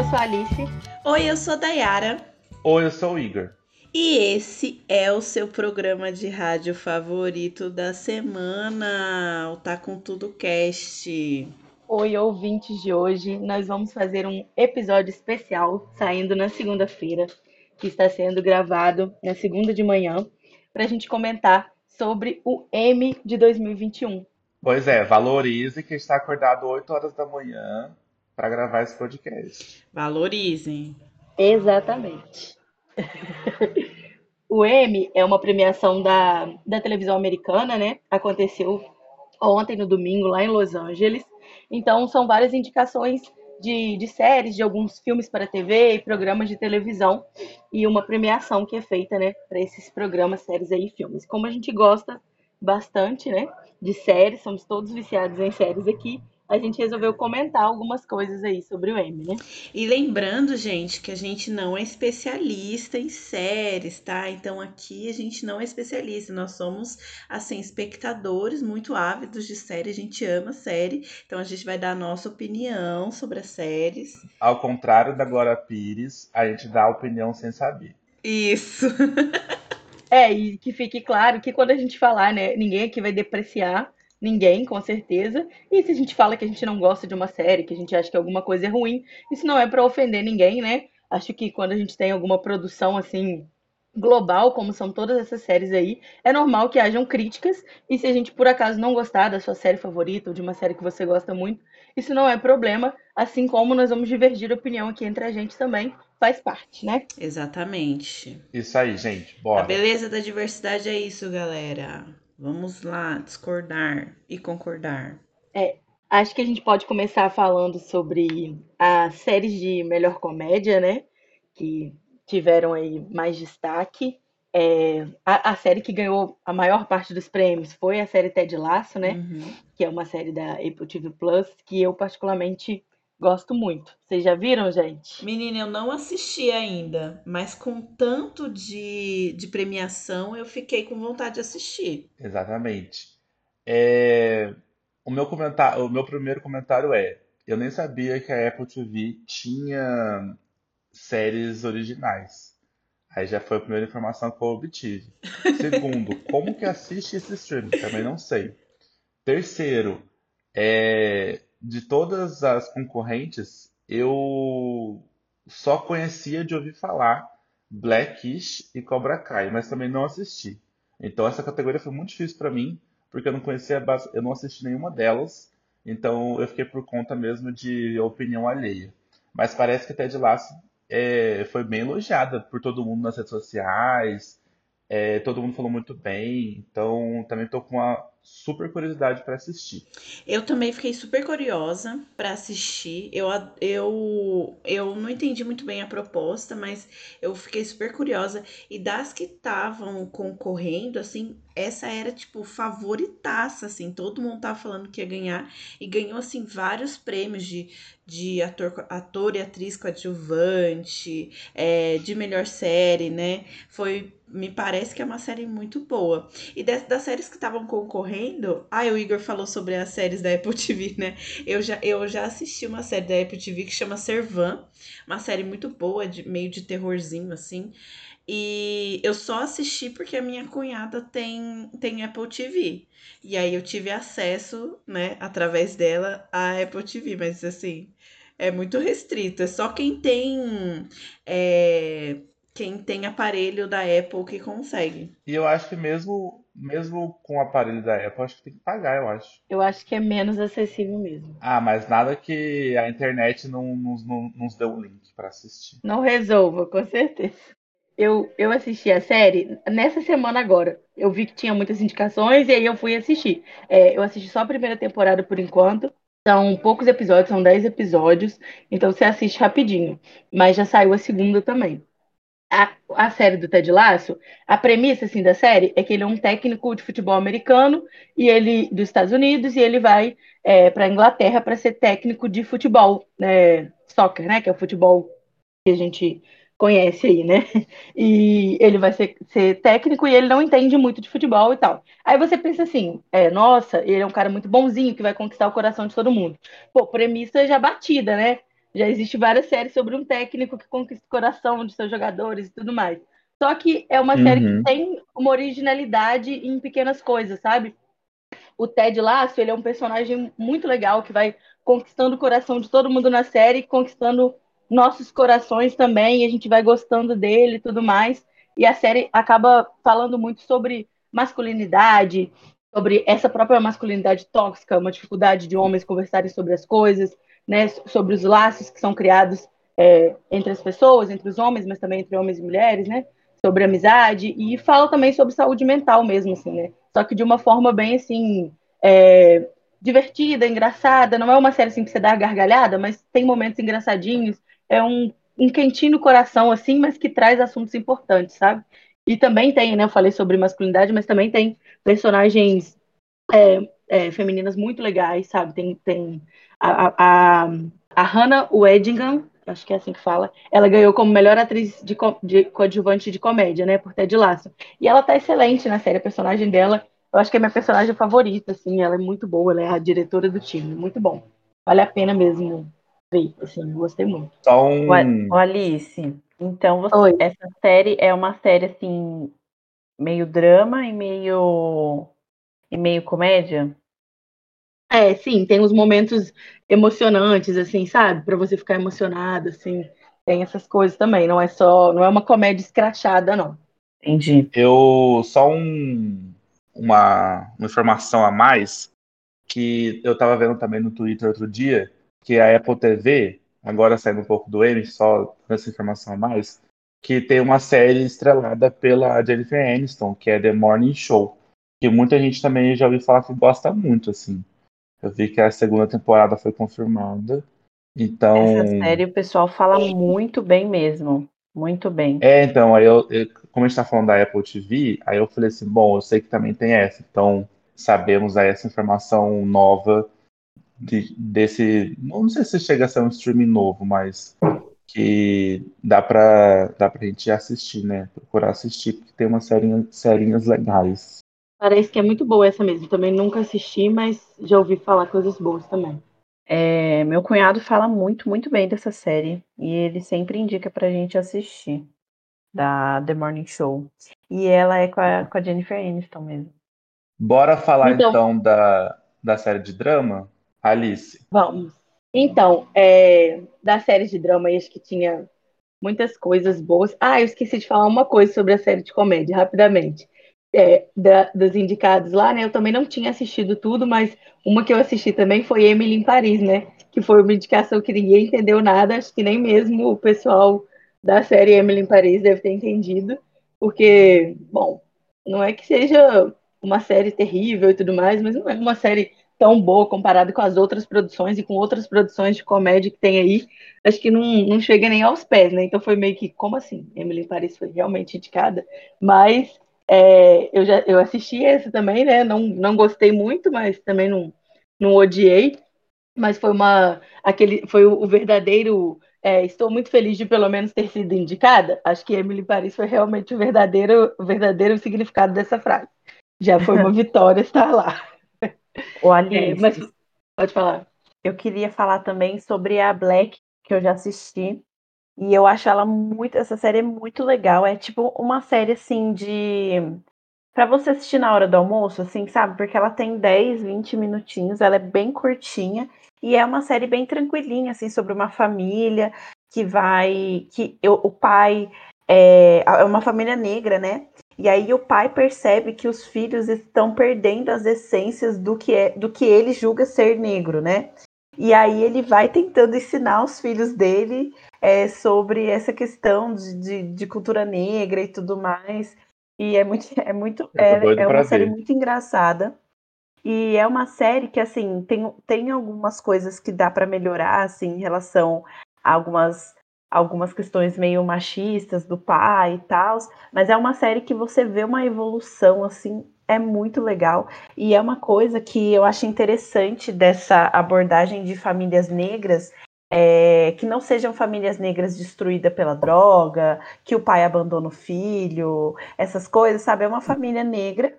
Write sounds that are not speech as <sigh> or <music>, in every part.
eu sou a Alice. Oi, eu sou a Dayara. Oi, eu sou o Igor. E esse é o seu programa de rádio favorito da semana, o Tá Com Tudo Cast. Oi, ouvintes de hoje. Nós vamos fazer um episódio especial saindo na segunda-feira, que está sendo gravado na segunda de manhã, para a gente comentar sobre o M de 2021. Pois é, valorize que está acordado 8 horas da manhã para gravar esse podcast. Valorizem. Exatamente. o M é uma premiação da, da televisão americana, né? Aconteceu ontem, no domingo, lá em Los Angeles. Então, são várias indicações de, de séries, de alguns filmes para TV e programas de televisão. E uma premiação que é feita, né? Para esses programas, séries aí e filmes. Como a gente gosta bastante, né? De séries, somos todos viciados em séries aqui a gente resolveu comentar algumas coisas aí sobre o M, né? E lembrando, gente, que a gente não é especialista em séries, tá? Então aqui a gente não é especialista, nós somos, assim, espectadores muito ávidos de série, a gente ama série, então a gente vai dar a nossa opinião sobre as séries. Ao contrário da Glória Pires, a gente dá a opinião sem saber. Isso! <laughs> é, e que fique claro que quando a gente falar, né, ninguém aqui vai depreciar Ninguém, com certeza. E se a gente fala que a gente não gosta de uma série, que a gente acha que alguma coisa é ruim, isso não é para ofender ninguém, né? Acho que quando a gente tem alguma produção assim global, como são todas essas séries aí, é normal que hajam críticas. E se a gente por acaso não gostar da sua série favorita ou de uma série que você gosta muito, isso não é problema, assim como nós vamos divergir opinião aqui entre a gente também, faz parte, né? Exatamente. Isso aí, gente. Bora. A beleza da diversidade é isso, galera. Vamos lá discordar e concordar. É, acho que a gente pode começar falando sobre as séries de melhor comédia, né? Que tiveram aí mais destaque. É, a, a, série que ganhou a maior parte dos prêmios foi a série Ted Lasso, né? Uhum. Que é uma série da Apple TV Plus, que eu particularmente Gosto muito. Vocês já viram, gente? Menina, eu não assisti ainda, mas com tanto de, de premiação, eu fiquei com vontade de assistir. Exatamente. É... O, meu comentário, o meu primeiro comentário é: eu nem sabia que a Apple TV tinha séries originais. Aí já foi a primeira informação que eu obtive. <laughs> Segundo, como que assiste esse streaming? Também não sei. Terceiro, é, de todas as concorrentes, eu só conhecia de ouvir falar Blackish e Cobra Kai, mas também não assisti. Então essa categoria foi muito difícil para mim, porque eu não conhecia, eu não assisti nenhuma delas, então eu fiquei por conta mesmo de opinião alheia. Mas parece que Ted Lasso é, foi bem elogiada por todo mundo nas redes sociais, é, todo mundo falou muito bem, então também estou com uma super curiosidade para assistir. Eu também fiquei super curiosa para assistir. Eu, eu, eu não entendi muito bem a proposta, mas eu fiquei super curiosa. E das que estavam concorrendo, assim, essa era, tipo, favoritaça, assim. Todo mundo tava falando que ia ganhar. E ganhou, assim, vários prêmios de, de ator, ator e atriz coadjuvante, é, de melhor série, né? Foi me parece que é uma série muito boa. E das, das séries que estavam concorrendo, ah, o Igor falou sobre as séries da Apple TV, né? Eu já, eu já assisti uma série da Apple TV que chama Servan, uma série muito boa, de meio de terrorzinho assim. E eu só assisti porque a minha cunhada tem, tem Apple TV. E aí eu tive acesso, né, através dela, à Apple TV. Mas assim, é muito restrito. É só quem tem. É, quem tem aparelho da Apple que consegue. E eu acho que mesmo, mesmo com o aparelho da Apple, acho que tem que pagar, eu acho. Eu acho que é menos acessível mesmo. Ah, mas nada que a internet não nos, não, nos dê um link para assistir. Não resolva, com certeza. Eu, eu assisti a série nessa semana agora. Eu vi que tinha muitas indicações e aí eu fui assistir. É, eu assisti só a primeira temporada por enquanto. São poucos episódios, são 10 episódios, então você assiste rapidinho. Mas já saiu a segunda também a, a série do Ted Lasso, a premissa assim da série é que ele é um técnico de futebol americano e ele dos Estados Unidos e ele vai é, para a Inglaterra para ser técnico de futebol, né, soccer, né, que é o futebol que a gente conhece aí, né? E ele vai ser, ser técnico e ele não entende muito de futebol e tal. Aí você pensa assim, é, nossa, ele é um cara muito bonzinho que vai conquistar o coração de todo mundo. Pô, premissa já batida, né? Já existe várias séries sobre um técnico que conquista o coração de seus jogadores e tudo mais. Só que é uma uhum. série que uhum. tem uma originalidade em pequenas coisas, sabe? O Ted Lasso, ele é um personagem muito legal que vai conquistando o coração de todo mundo na série, conquistando nossos corações também, e a gente vai gostando dele e tudo mais. E a série acaba falando muito sobre masculinidade, sobre essa própria masculinidade tóxica, uma dificuldade de homens conversarem sobre as coisas, né, sobre os laços que são criados é, entre as pessoas, entre os homens, mas também entre homens e mulheres, né, sobre amizade e fala também sobre saúde mental mesmo, assim, né, só que de uma forma bem assim é, divertida, engraçada. Não é uma série assim que você dá gargalhada, mas tem momentos engraçadinhos. É um, um quentinho no coração, assim, mas que traz assuntos importantes, sabe? E também tem, né? Eu falei sobre masculinidade, mas também tem personagens é, é, femininas muito legais, sabe? Tem, tem a, a, a Hannah Weddingham, acho que é assim que fala, ela ganhou como melhor atriz de, de coadjuvante de comédia, né? Por Ted Lasso. E ela tá excelente na série, a personagem dela eu acho que é minha personagem favorita, assim, ela é muito boa, ela é a diretora do time, muito bom. Vale a pena mesmo ver, assim, gostei muito. Só um... O Alice, então você, essa série é uma série, assim, meio drama e meio, e meio comédia? É, sim, tem uns momentos emocionantes, assim, sabe? Para você ficar emocionado, assim. Tem essas coisas também, não é só, não é uma comédia escrachada, não. Entendi. Eu, só um, uma, uma informação a mais que eu estava vendo também no Twitter outro dia, que a Apple TV, agora saindo um pouco do M, só essa informação a mais, que tem uma série estrelada pela Jennifer Aniston, que é The Morning Show, que muita gente também já ouviu falar que gosta muito, assim. Eu vi que a segunda temporada foi confirmada. Então. Essa série o pessoal fala muito bem mesmo. Muito bem. É, então, aí eu, eu como a gente está falando da Apple TV, aí eu falei assim, bom, eu sei que também tem essa, então sabemos aí essa informação nova de, desse, não sei se chega a ser um streaming novo, mas que dá para dá pra gente assistir, né? Procurar assistir, porque tem umas serinhas, serinhas legais. Parece que é muito boa essa mesmo. Também nunca assisti, mas já ouvi falar coisas boas também. É, meu cunhado fala muito, muito bem dessa série. E ele sempre indica pra gente assistir. Da The Morning Show. E ela é com a, com a Jennifer Aniston mesmo. Bora falar então, então da, da série de drama? Alice. Vamos. Então, é, da série de drama, acho que tinha muitas coisas boas. Ah, eu esqueci de falar uma coisa sobre a série de comédia, rapidamente é, da, dos indicados lá, né? Eu também não tinha assistido tudo, mas uma que eu assisti também foi Emily em Paris, né? Que foi uma indicação que ninguém entendeu nada, acho que nem mesmo o pessoal da série Emily em Paris deve ter entendido, porque, bom, não é que seja uma série terrível e tudo mais, mas não é uma série tão boa comparada com as outras produções e com outras produções de comédia que tem aí. Acho que não, não chega nem aos pés, né? Então foi meio que, como assim? Emily em Paris foi realmente indicada, mas é, eu já eu assisti esse também, né? Não, não gostei muito, mas também não, não odiei. Mas foi uma aquele foi o, o verdadeiro. É, estou muito feliz de pelo menos ter sido indicada. Acho que Emily Paris foi realmente o verdadeiro, o verdadeiro significado dessa frase. Já foi uma <laughs> vitória estar lá. O Alice, é, mas pode falar. Eu queria falar também sobre a Black, que eu já assisti. E eu acho ela muito. Essa série é muito legal. É tipo uma série assim de. Pra você assistir na hora do almoço, assim, sabe? Porque ela tem 10, 20 minutinhos, ela é bem curtinha. E é uma série bem tranquilinha, assim, sobre uma família que vai. que eu, o pai é, é uma família negra, né? E aí o pai percebe que os filhos estão perdendo as essências do que é do que ele julga ser negro, né? E aí ele vai tentando ensinar os filhos dele é, sobre essa questão de, de, de, cultura negra e tudo mais. E é muito, <laughs> é muito, é, é uma série ver. muito engraçada. E é uma série que, assim, tem, tem algumas coisas que dá para melhorar, assim, em relação a algumas, algumas questões meio machistas do pai e tal. Mas é uma série que você vê uma evolução, assim, é muito legal. E é uma coisa que eu acho interessante dessa abordagem de famílias negras, é, que não sejam famílias negras destruídas pela droga, que o pai abandona o filho, essas coisas, sabe? É uma família negra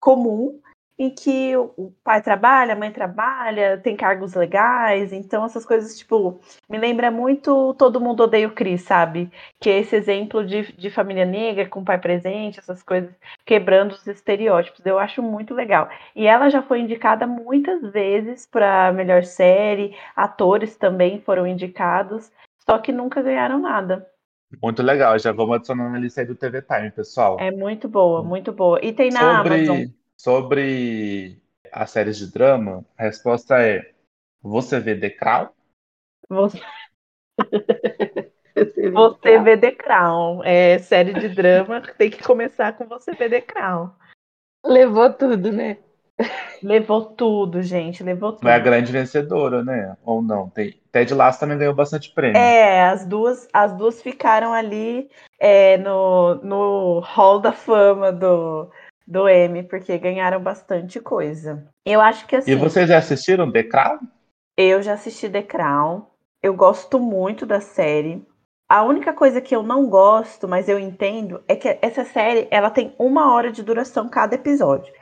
comum em que o pai trabalha, a mãe trabalha, tem cargos legais, então essas coisas, tipo, me lembra muito Todo Mundo Odeia o Cris, sabe? Que é esse exemplo de, de família negra com pai presente, essas coisas, quebrando os estereótipos. Eu acho muito legal. E ela já foi indicada muitas vezes para melhor série, atores também foram indicados, só que nunca ganharam nada. Muito legal, já vamos adicionar na lista aí do TV Time, pessoal. É muito boa, muito boa. E tem na sobre, Amazon. Sobre as séries de drama, a resposta é: você vê The Crown? Você, <laughs> você vê The Crown. É série de drama, <laughs> tem que começar com você vê The Crown. Levou tudo, né? Levou tudo, gente, levou tudo. É a grande vencedora, né? Ou não? Tem... Ted Lasso também ganhou bastante prêmio. É, as duas, as duas ficaram ali é, no, no hall da fama do, do M, porque ganharam bastante coisa. Eu acho que assim. E vocês já assistiram The Crown? Eu já assisti The Crown. Eu gosto muito da série. A única coisa que eu não gosto, mas eu entendo, é que essa série ela tem uma hora de duração cada episódio.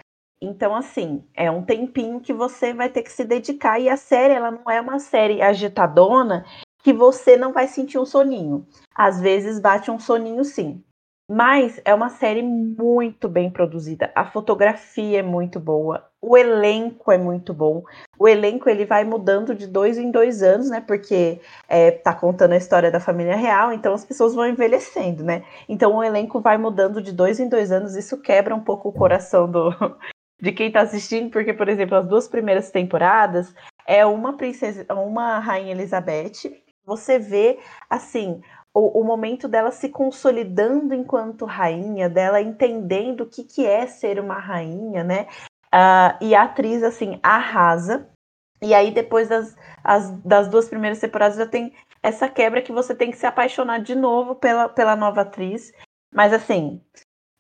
Então, assim, é um tempinho que você vai ter que se dedicar. E a série, ela não é uma série agitadona que você não vai sentir um soninho. Às vezes bate um soninho, sim. Mas é uma série muito bem produzida. A fotografia é muito boa. O elenco é muito bom. O elenco ele vai mudando de dois em dois anos, né? Porque é, tá contando a história da família real, então as pessoas vão envelhecendo, né? Então o elenco vai mudando de dois em dois anos. Isso quebra um pouco o coração do, <laughs> de quem está assistindo, porque, por exemplo, as duas primeiras temporadas é uma princesa, uma rainha Elizabeth. Você vê assim o, o momento dela se consolidando enquanto rainha, dela entendendo o que, que é ser uma rainha, né? Uh, e a atriz assim arrasa. E aí depois das, as, das duas primeiras temporadas já tem essa quebra que você tem que se apaixonar de novo pela, pela nova atriz. Mas assim,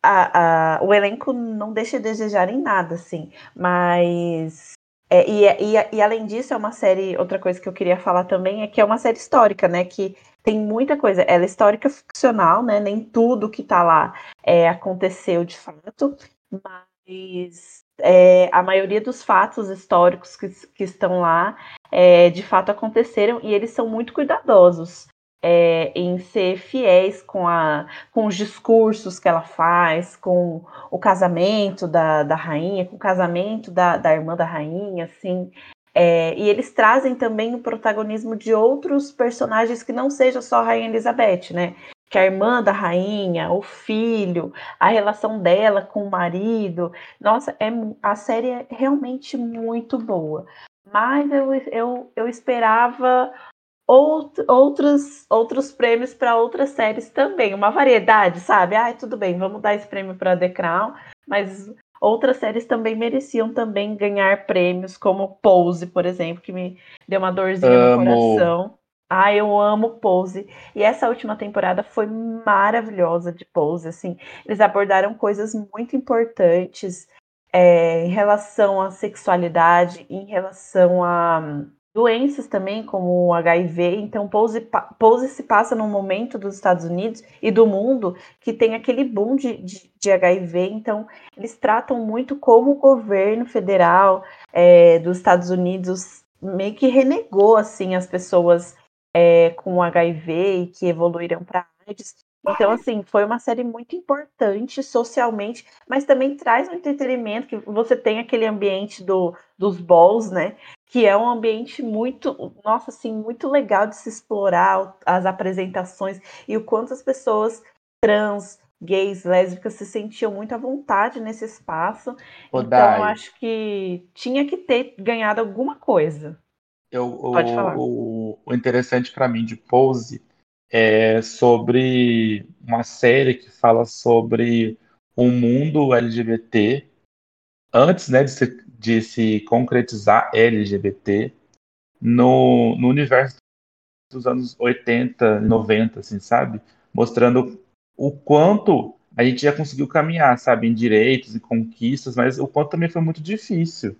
a, a, o elenco não deixa de desejar em nada, assim. Mas. É, e, e, e, além disso, é uma série. Outra coisa que eu queria falar também é que é uma série histórica, né? Que tem muita coisa. Ela é histórica ficcional, né? Nem tudo que tá lá é, aconteceu de fato, mas é, a maioria dos fatos históricos que, que estão lá é, de fato aconteceram e eles são muito cuidadosos é, em ser fiéis com, a, com os discursos que ela faz, com o casamento da, da rainha, com o casamento da, da irmã da rainha, assim. É, e eles trazem também o protagonismo de outros personagens que não seja só a Rainha Elizabeth, né? Que a irmã da rainha, o filho, a relação dela com o marido. Nossa, é, a série é realmente muito boa. Mas eu, eu, eu esperava outros, outros prêmios para outras séries também, uma variedade, sabe? Ah, tudo bem, vamos dar esse prêmio para The Crown, mas outras séries também mereciam também ganhar prêmios, como Pose, por exemplo, que me deu uma dorzinha amo. no coração. Ah, eu amo Pose. E essa última temporada foi maravilhosa de Pose, assim. Eles abordaram coisas muito importantes é, em relação à sexualidade, em relação a doenças também, como o HIV. Então, Pose, Pose se passa num momento dos Estados Unidos e do mundo que tem aquele boom de, de, de HIV. Então, eles tratam muito como o governo federal é, dos Estados Unidos meio que renegou assim as pessoas é, com HIV e que evoluíram para AIDS. Então, assim, foi uma série muito importante socialmente, mas também traz um entretenimento, que você tem aquele ambiente do, dos balls, né? Que é um ambiente muito, nossa, assim, muito legal de se explorar as apresentações e o quanto as pessoas trans, gays, lésbicas se sentiam muito à vontade nesse espaço. então, eu acho que tinha que ter ganhado alguma coisa. Eu, Pode o, falar. O, o interessante para mim de Pose é sobre uma série que fala sobre o um mundo LGBT antes né, de, se, de se concretizar LGBT no, no universo dos anos 80, 90, assim, sabe? Mostrando o quanto a gente já conseguiu caminhar, sabe, em direitos e conquistas, mas o quanto também foi muito difícil.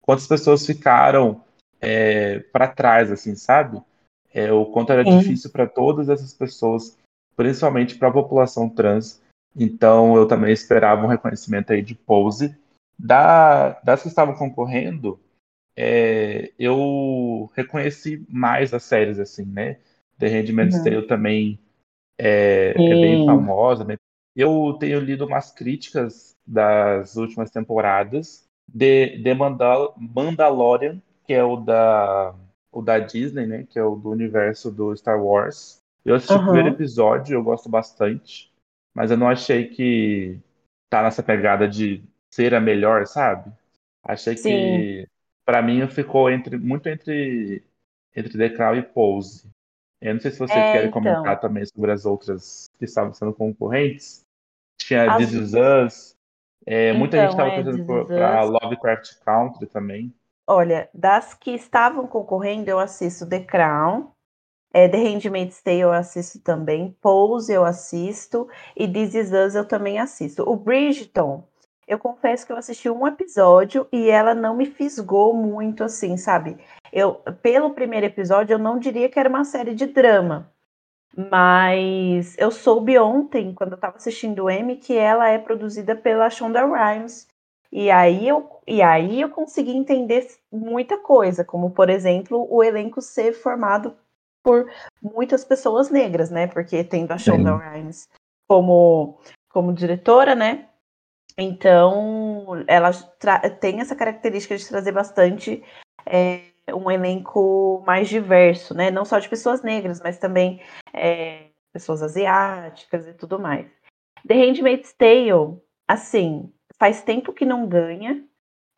Quantas pessoas ficaram é, para trás, assim, sabe? é, o quanto era Sim. difícil para todas essas pessoas, principalmente para a população trans. Então eu também esperava um reconhecimento aí de Pose. Da, das que estavam concorrendo, é, eu reconheci mais as séries, assim, né? The Handmaid's Uhum. Tale também é, é bem famosa. bem- Eu tenho lido umas críticas das últimas temporadas de, de Mandal Mandalorian, que é o da, o da Disney, né? Que é o do universo do Star Wars. Eu assisti o primeiro episódio, eu gosto bastante, mas eu não achei que tá nessa pegada de ser a melhor, sabe? Achei Sim. que, pra mim, ficou entre, muito entre, entre The Crown e Pose. Eu não sei se vocês É, querem então. comentar também sobre as outras que estavam sendo concorrentes. Tinha As- This Is Us. É, muita gente Então, estava é, torcendo por- Is pra Us. Lovecraft Country também. Olha, das que estavam concorrendo, eu assisto The Crown. É, The Handmaid's Tale eu assisto também. Pose eu assisto. E This Is Us eu também assisto. O Bridgerton, eu confesso que eu assisti um episódio e ela não me fisgou muito assim, sabe? Eu, pelo primeiro episódio, eu não diria que era uma série de drama. Mas eu soube ontem, quando eu estava assistindo o M, que ela é produzida pela Shonda Rhimes. E aí eu, e aí eu consegui entender muita coisa, como por exemplo o elenco ser formado por muitas pessoas negras, né? Porque tendo a Shonda Rhimes como, como diretora, né? Então ela tem essa característica de trazer bastante é, um elenco mais diverso, né? Não só de pessoas negras, mas também é, pessoas asiáticas e tudo mais. The Handmaid's Tale, assim, faz tempo que não ganha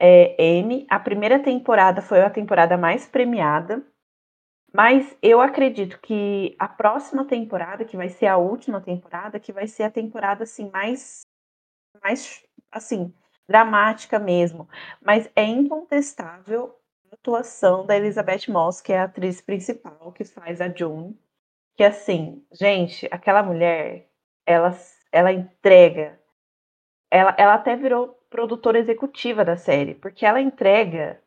é, M. A primeira temporada foi a temporada mais premiada. Mas eu acredito que a próxima temporada, que vai ser a última temporada, que vai ser a temporada assim mais mais assim, dramática mesmo, mas é incontestável a atuação da Elizabeth Moss, que é a atriz principal que faz a June, que assim, gente, aquela mulher, ela ela entrega ela, ela até virou produtora executiva da série, porque ela entrega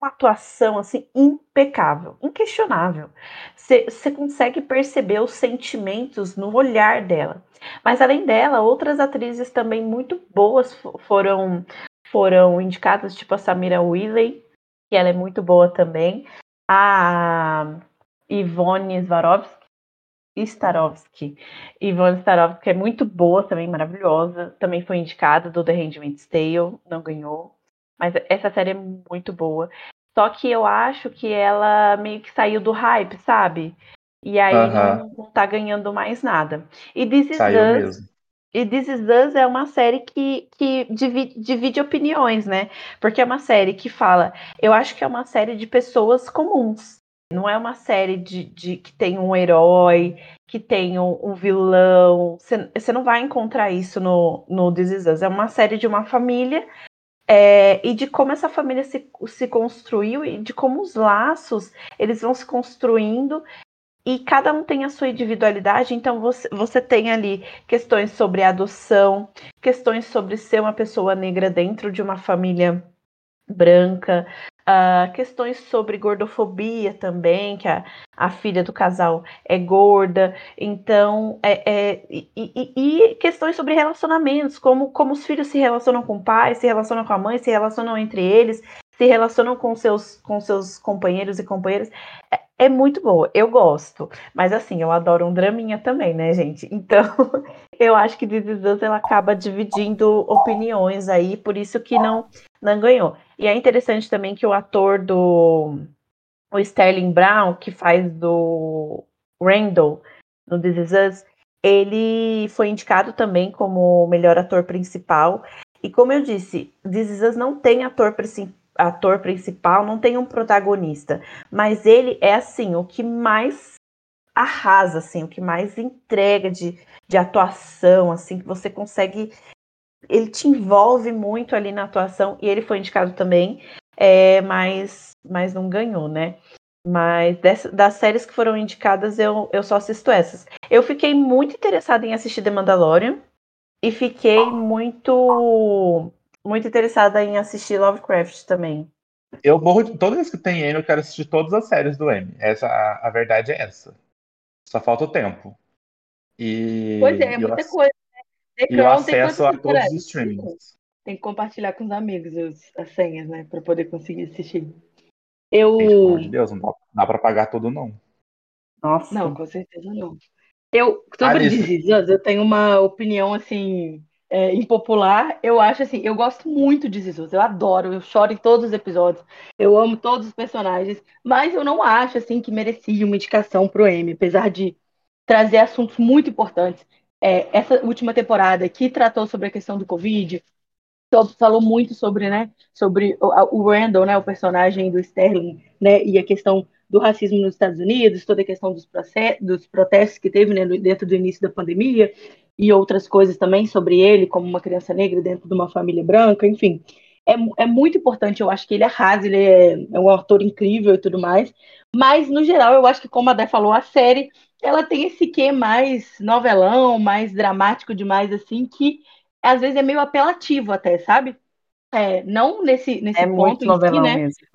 uma atuação assim impecável, inquestionável. Você consegue perceber os sentimentos no olhar dela. Mas além dela, outras atrizes também muito boas foram foram indicadas, tipo a Samira Willey, que ela é muito boa também, a Ivone Swarovski, Starovski, Ivone Starovski é muito boa também, maravilhosa, também foi indicada do The Handmaid's Tale, não ganhou. Mas essa série é muito boa. Só que eu acho que ela meio que saiu do hype, sabe? E aí Aham. não, não tá ganhando mais nada. E This Is Saiu Us, mesmo. e This Is Us é uma série que, que divide, divide opiniões, né? Porque é uma série que fala. Eu acho que é uma série de pessoas comuns. Não é uma série de, de que tem um herói, que tem um, um vilão. Você não vai encontrar isso no, no This Is Us. É uma série de uma família é, e de como essa família se, se construiu e de como os laços eles vão se construindo e cada um tem a sua individualidade, então você, você tem ali questões sobre adoção, questões sobre ser uma pessoa negra dentro de uma família branca, uh, questões sobre gordofobia também, que a, a filha do casal é gorda, então é, é e, e, e, questões sobre relacionamentos, como, como os filhos se relacionam com o pai, se relacionam com a mãe, se relacionam entre eles, se relacionam com seus, com seus companheiros e companheiras. É, é muito boa, eu gosto. Mas assim, eu adoro um draminha também, né, gente? <laughs> Então, eu acho que This ela acaba dividindo opiniões aí, por isso que não, não ganhou. E é interessante também que o ator do o Sterling Brown, que faz do Randall no This Is Us, ele foi indicado também como melhor ator principal. E como eu disse, This Is Us não tem ator ator principal, não tem um protagonista, mas ele é assim o que mais arrasa, assim, o que mais entrega de, de atuação, assim, que você consegue, ele te envolve muito ali na atuação e ele foi indicado também, é, mas, mas não ganhou, né? Mas dessa, das séries que foram indicadas, eu, eu só assisto essas. Eu fiquei muito interessada em assistir The Mandalorian e fiquei muito muito interessada em assistir Lovecraft também. Eu morro de. Toda vez que tem M, eu quero assistir todas as séries do M. Essa, a, a verdade é essa. Só falta o tempo. E. Pois é, é muita ass- coisa. E o acesso a todos os streamings. Tem que compartilhar com os amigos os- as senhas, né? Pra poder conseguir assistir. Eu. Gente, pelo amor de Deus, não dá, dá pra pagar tudo, não. Nossa. Não, com certeza não. Eu, sobre Alice. This Is Us, eu tenho uma opinião, assim, é, impopular. Eu acho, assim, eu gosto muito de This Is Us. Eu adoro, eu choro em todos os episódios. Eu amo todos os personagens. Mas eu não acho, assim, que merecia uma indicação pro Emmy, apesar de trazer assuntos muito importantes. É, essa última temporada que tratou sobre a questão do Covid, falou muito sobre, né, sobre o, o Randall, né, o personagem do Sterling, né, e a questão do racismo nos Estados Unidos, toda a questão dos, dos protestos que teve, né, dentro do início da pandemia, e outras coisas também sobre ele, como uma criança negra dentro de uma família branca, enfim. É, é muito importante, eu acho que ele arrasa, ele é, é um autor incrível e tudo mais, mas, no geral, eu acho que, como a Dé falou, a série, ela tem esse quê mais novelão, mais dramático demais, assim, que às vezes é meio apelativo até, sabe? É, não nesse, nesse É ponto muito em si, novelão né? mesmo.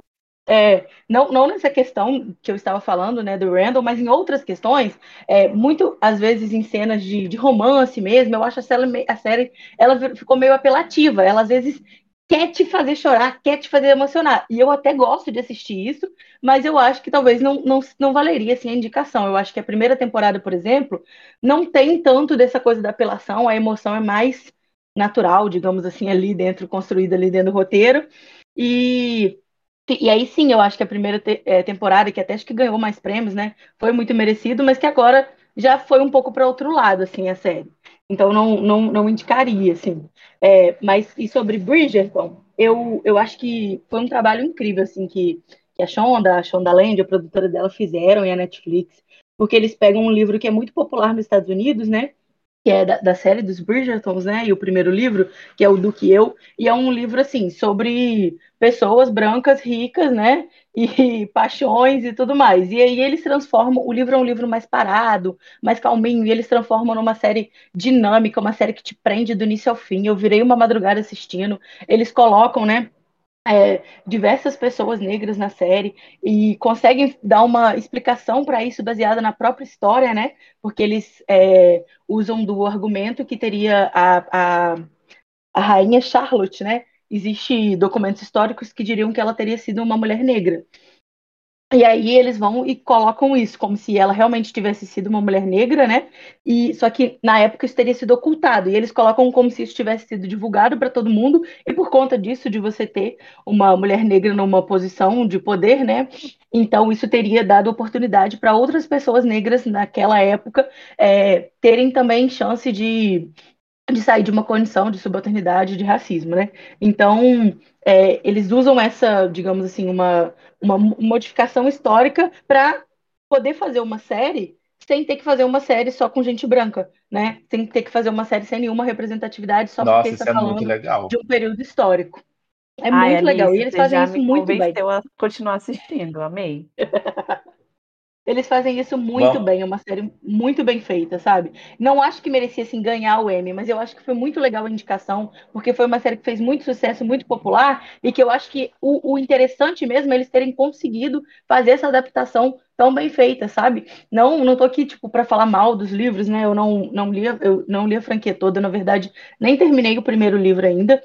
É, não, não nessa questão que eu estava falando, né, do Randall, mas em outras questões, é, muito, às vezes, em cenas de, de romance mesmo, eu acho a série, a série, ela ficou meio apelativa, ela às vezes quer te fazer chorar, quer te fazer emocionar, e eu até gosto de assistir isso, mas eu acho que talvez não, não, não valeria, assim, a indicação, eu acho que a primeira temporada, por exemplo, não tem tanto dessa coisa da apelação, a emoção é mais natural, digamos assim, ali dentro, construída ali dentro do roteiro, e... E aí sim, eu acho que a primeira te- eh, temporada, que até acho que ganhou mais prêmios, né? Foi muito merecido, mas que agora já foi um pouco para outro lado, assim, a série. Então não, não, não indicaria, assim. É, mas e sobre Bridgerton, eu, eu acho que foi um trabalho incrível, assim, que, que a Shonda, a Shonda Land, a produtora dela, fizeram e a Netflix, porque eles pegam um livro que é muito popular nos Estados Unidos, né? Que é da, da série dos Bridgertons, né? E o primeiro livro, que é o Do Que Eu, e é um livro, assim, sobre pessoas brancas ricas, né? E <laughs> paixões e tudo mais. E aí eles transformam. O livro é um livro mais parado, mais calminho, e eles transformam numa série dinâmica, uma série que te prende do início ao fim. Eu virei uma madrugada assistindo. Eles colocam, né? é, diversas pessoas negras na série e conseguem dar uma explicação para isso baseada na própria história, né? Porque eles é, usam do argumento que teria a, a, a rainha Charlotte, né? Existem documentos históricos que diriam que ela teria sido uma mulher negra. E aí eles vão e colocam isso como se ela realmente tivesse sido uma mulher negra, né? E só que na época isso teria sido ocultado. E eles colocam como se isso tivesse sido divulgado para todo mundo. E por conta disso, de você ter uma mulher negra numa posição de poder, né? Então isso teria dado oportunidade para outras pessoas negras naquela época é, terem também chance de de sair de uma condição de subalternidade, de racismo, né? Então, é, eles usam essa, digamos assim, uma, uma modificação histórica para poder fazer uma série sem ter que fazer uma série só com gente branca, né? Sem ter que fazer uma série sem nenhuma representatividade, só Nossa, porque está é muito falando legal. de um período histórico. É Ai, muito legal. Alice, E eles fazem isso muito bem. a continuar assistindo, amei. <laughs> Eles fazem isso muito Vamos. bem, é uma série muito bem feita, sabe? Não acho que merecia assim, ganhar o Emmy, mas eu acho que foi muito legal a indicação, porque foi uma série que fez muito sucesso, muito popular, e que eu acho que o, o interessante mesmo é eles terem conseguido fazer essa adaptação tão bem feita, sabe? Não, não tô aqui tipo para falar mal dos livros, né? Eu não não li, eu não li a franquia toda, na verdade, nem terminei o primeiro livro ainda.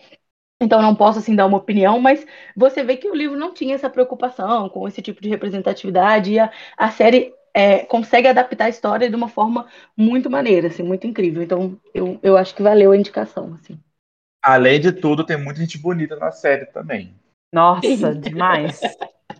Então não posso assim dar uma opinião, mas você vê que o livro não tinha essa preocupação com esse tipo de representatividade e a, a série é, consegue adaptar a história de uma forma muito maneira, assim, muito incrível. Então eu, eu acho que valeu a indicação, assim. Além de tudo, tem muita gente bonita na série também. Nossa, <laughs> demais.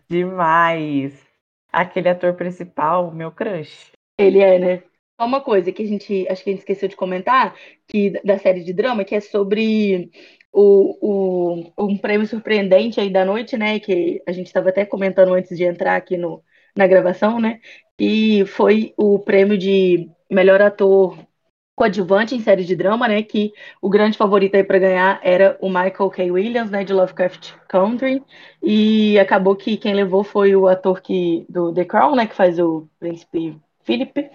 demais. Aquele ator principal, meu crush. Ele é, né? Só uma coisa que a gente acho que a gente esqueceu de comentar que da série de drama que é sobre o, o, um prêmio surpreendente aí da noite, né? Que a gente estava até comentando antes de entrar aqui no, na gravação, né? E foi o prêmio de melhor ator coadjuvante em série de drama, né? Que o grande favorito aí para ganhar era o Michael K. Williams, né? De Lovecraft Country. E acabou que quem levou foi o ator que, do The Crown, né? Que faz o príncipe Philip.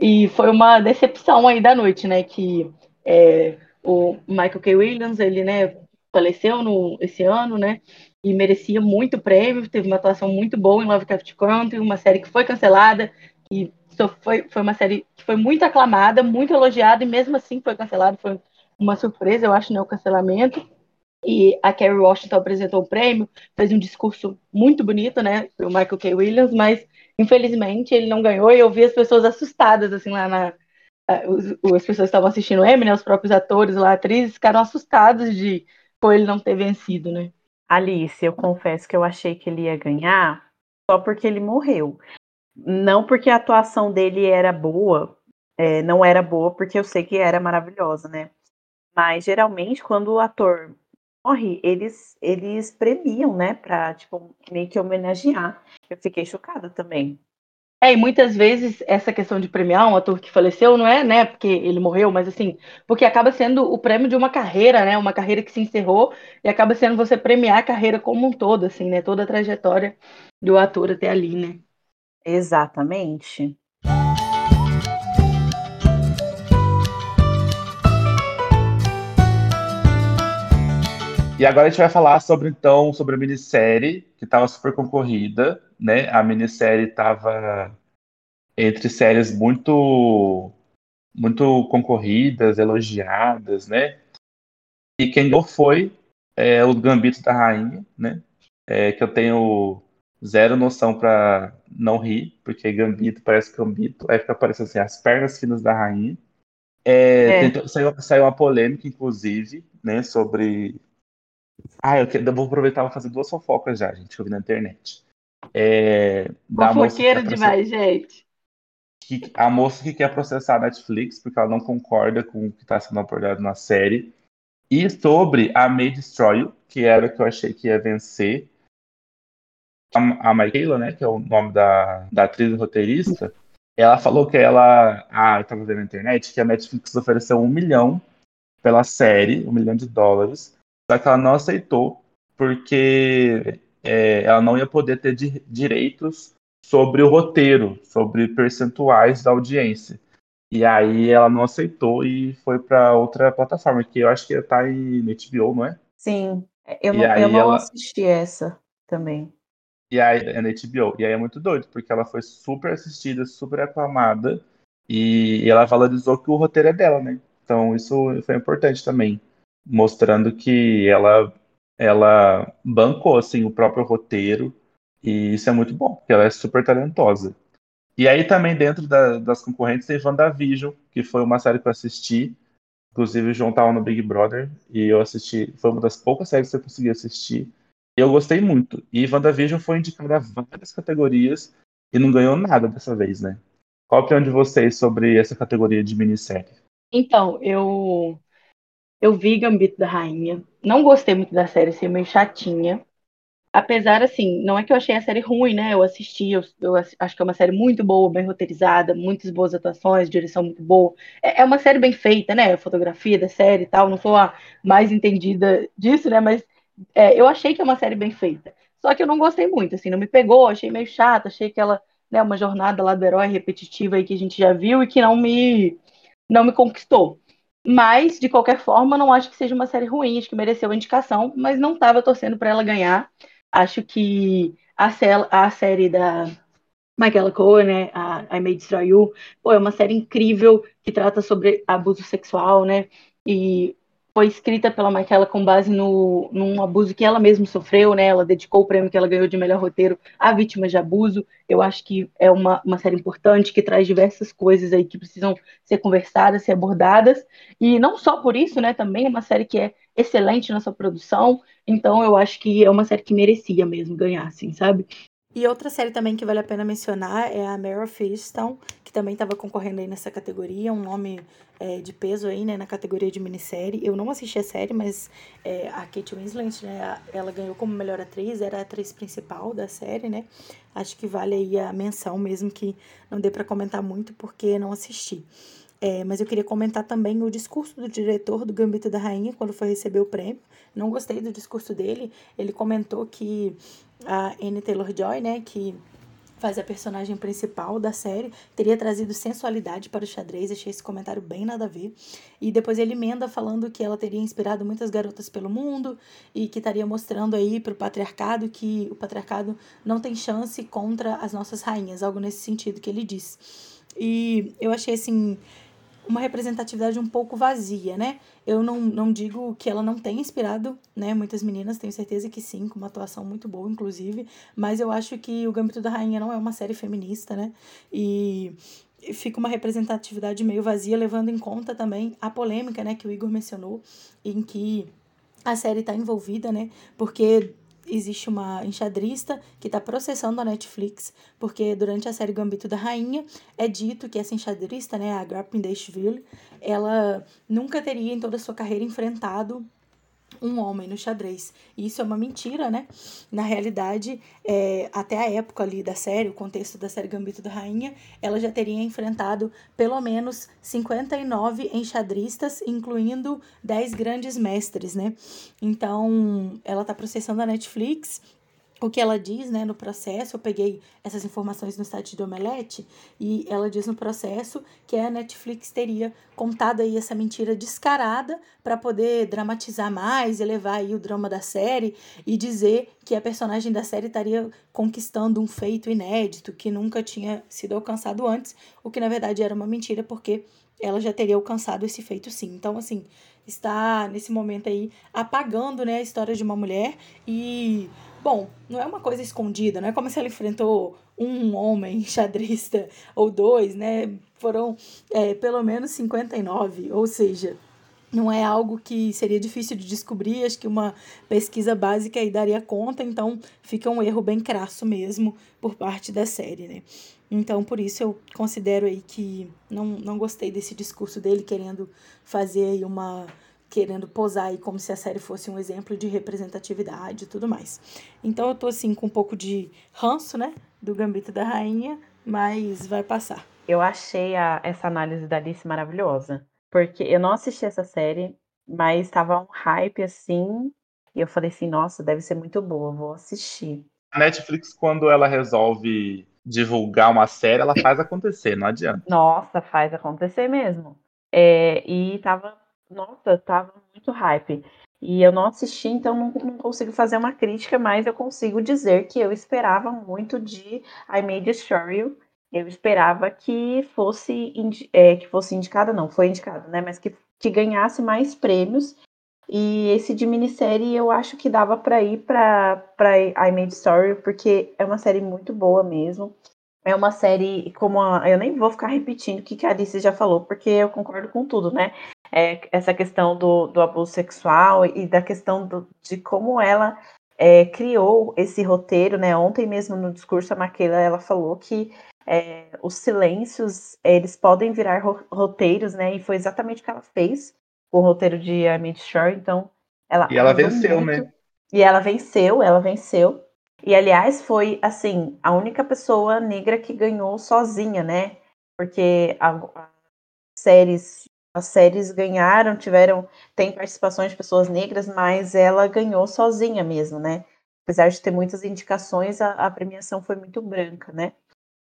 E foi uma decepção aí da noite, né? Que é, o Michael K. Williams, ele, né, faleceu no, esse ano, né? E merecia muito prêmio, teve uma atuação muito boa em Lovecraft Country, uma série que foi cancelada, e foi, foi uma série que foi muito aclamada, muito elogiada, e mesmo assim foi cancelada, foi uma surpresa, eu acho, né, o cancelamento. E a Kerry Washington apresentou o prêmio, fez um discurso muito bonito, né, o Michael K. Williams, mas infelizmente ele não ganhou e eu vi as pessoas assustadas, assim, lá na. As pessoas estavam assistindo o Emmy, né, os próprios atores lá, atrizes, ficaram assustados de por ele não ter vencido, né. Alice, eu confesso que eu achei que ele ia ganhar só porque ele morreu. Não porque a atuação dele era boa, é, não era boa, porque eu sei que era maravilhosa, né? Mas geralmente, quando o ator morre, eles, eles premiam, né? Pra, tipo, meio que homenagear. Eu fiquei chocada também. É, e muitas vezes essa questão de premiar um ator que faleceu não é, né, porque ele morreu, mas assim, porque acaba sendo o prêmio de uma carreira, né, uma carreira que se encerrou e acaba sendo você premiar a carreira como um todo, assim, né, toda a trajetória do ator até ali, né. Exatamente. E agora a gente vai falar sobre então sobre a minissérie que estava super concorrida, né? A minissérie estava entre séries muito muito concorridas, elogiadas, né? E quem ganhou foi é, o Gambito da Rainha, né? É, que eu tenho zero noção para não rir, porque Gambito parece Gambito, aí fica parecendo assim, as pernas finas da rainha. É, é. Tentou, saiu, saiu uma polêmica, inclusive, né, sobre ah, eu, eu vou aproveitar e fazer duas fofocas já, gente, que eu vi na internet. É, Fofoqueiro demais, gente. Que, a moça que quer processar a Netflix porque ela não concorda com o que está sendo abordado na série. E sobre a May Destroy que era o que eu achei que ia vencer. A, a Michaela, né, que é o nome da, da atriz roteirista, ela falou que ela. Ah, eu estava vendo na internet que a Netflix ofereceu um milhão pela série, um milhão de dólares só que ela não aceitou porque é, ela não ia poder ter di direitos sobre o roteiro, sobre percentuais da audiência. E aí ela não aceitou e foi para outra plataforma, que eu acho que está em HBO, não é? Sim, eu não, eu não ela... assisti essa também. E aí é na HBO. E aí é muito doido, porque ela foi super assistida, super aclamada, e ela valorizou que o roteiro é dela, né? Então isso foi importante também mostrando que ela ela bancou assim o próprio roteiro e isso é muito bom, porque ela é super talentosa. E aí também dentro da, das concorrentes tem WandaVision, que foi uma série que eu assisti, inclusive o João no Big Brother e eu assisti, foi uma das poucas séries que eu consegui assistir. E eu gostei muito. E WandaVision foi indicada a várias categorias e não ganhou nada dessa vez, né? Qual a opinião de vocês sobre essa categoria de minissérie? Então, eu eu vi Gambito da Rainha. Não gostei muito da série, ser meio chatinha. Apesar, assim, não é que eu achei a série ruim, né? Eu assisti, eu, eu acho que é uma série muito boa, bem roteirizada, muitas boas atuações, direção muito boa. É, é uma série bem feita, né? A fotografia da série e tal. Não sou a mais entendida disso, né? Mas é, eu achei que é uma série bem feita. Só que eu não gostei muito, assim, não me pegou, achei meio chata, achei que ela, né, uma jornada lá do herói repetitiva aí que a gente já viu e que não me, não me conquistou. Mas, de qualquer forma, não acho que seja uma série ruim, acho que mereceu a indicação, mas não estava torcendo para ela ganhar. Acho que a, a série da Michaela Cohen, né, a I May Destroy You, pô, é uma série incrível que trata sobre abuso sexual, né, e foi escrita pela Michaela com base no, num abuso que ela mesma sofreu, né? Ela dedicou o prêmio que ela ganhou de melhor roteiro a vítimas de abuso. Eu acho que é uma, uma série importante que traz diversas coisas aí que precisam ser conversadas, ser abordadas. E não só por isso, né? Também é uma série que é excelente na sua produção. Então eu acho que é uma série que merecia mesmo ganhar, assim, sabe? E outra série também que vale a pena mencionar é a of Easttown, que também estava concorrendo aí nessa categoria, um nome é, de peso aí, né, na categoria de minissérie. Eu não assisti a série, mas é, a Kate Winslet, né, ela ganhou como melhor atriz, era a atriz principal da série, né. Acho que vale aí a menção, mesmo que não dê para comentar muito, porque não assisti. É, mas eu queria comentar também o discurso do diretor do Gambito da Rainha quando foi receber o prêmio. Não gostei do discurso dele. Ele comentou que a Anne Taylor-Joy, né, que faz a personagem principal da série, teria trazido sensualidade para o xadrez. Achei esse comentário bem nada a ver. E depois ele emenda falando que ela teria inspirado muitas garotas pelo mundo e que estaria mostrando aí para o patriarcado que o patriarcado não tem chance contra as nossas rainhas, algo nesse sentido que ele diz. E eu achei assim uma representatividade um pouco vazia, né? Eu não, não digo que ela não tenha inspirado, né, muitas meninas, tenho certeza que sim, com uma atuação muito boa, inclusive, mas eu acho que o Gambito da Rainha não é uma série feminista, né? E fica uma representatividade meio vazia, levando em conta também a polêmica, né, que o Igor mencionou, em que a série está envolvida, né? Porque existe uma enxadrista que está processando a Netflix, porque durante a série Gambito da Rainha é dito que essa enxadrista, né, a Grappin Dashville, ela nunca teria em toda a sua carreira enfrentado um homem no xadrez. E isso é uma mentira, né? Na realidade, é, até a época ali da série, o contexto da série Gambito da Rainha, ela já teria enfrentado pelo menos 59 enxadristas, incluindo 10 grandes mestres, né? Então, ela tá processando a Netflix o que ela diz né, no processo, eu peguei essas informações no site do Omelete, e ela diz no processo que a Netflix teria contado aí essa mentira descarada para poder dramatizar mais, elevar aí o drama da série e dizer que a personagem da série estaria conquistando um feito inédito que nunca tinha sido alcançado antes, o que na verdade era uma mentira porque ela já teria alcançado esse feito sim. Então, assim, está nesse momento aí apagando né, a história de uma mulher e Bom, não é uma coisa escondida, não é como se ela enfrentou um homem <laughs> xadrista ou dois, né? Foram é, pelo menos 59, ou seja, não é algo que seria difícil de descobrir, acho que uma pesquisa básica aí daria conta, então fica um erro bem crasso mesmo por parte da série, né? Então, por isso eu considero aí que não, não gostei desse discurso dele querendo fazer aí uma querendo posar aí como se a série fosse um exemplo de representatividade e tudo mais. Então eu tô assim com um pouco de ranço, né, do Gambito da Rainha, mas vai passar. Eu achei a, essa análise da Alice maravilhosa, porque eu não assisti essa série, mas estava um hype assim, e eu falei assim, nossa, deve ser muito boa, vou assistir. A Netflix, quando ela resolve divulgar uma série, ela faz acontecer, não adianta. Nossa, faz acontecer mesmo. É, e tava nossa, tava muito hype. E eu não assisti, então não, não, consigo fazer uma crítica, mas eu consigo dizer que eu esperava muito de I May Destroy You. Eu esperava que fosse, é, que fosse indicada, não, foi indicada, né? Mas que, que ganhasse mais prêmios. E esse de minissérie eu acho que dava para ir para I Made Story, porque é uma série muito boa mesmo. É uma série como a, eu nem vou ficar repetindo o que, que a Alice já falou, porque eu concordo com tudo, né? É, essa questão do, do abuso sexual e da questão do, de como ela é, criou esse roteiro, né? Ontem mesmo no discurso a Maquila ela falou que é, os silêncios eles podem virar ro roteiros, né? E foi exatamente o que ela fez com o roteiro de Amit Shore. Então ela e ela venceu, muito, né? E ela venceu, ela venceu. E aliás, foi assim, a única pessoa negra que ganhou sozinha, né? Porque a, a séries, as séries ganharam, tiveram, tem participações de pessoas negras, mas ela ganhou sozinha mesmo, né? Apesar de ter muitas indicações, a, a premiação foi muito branca, né?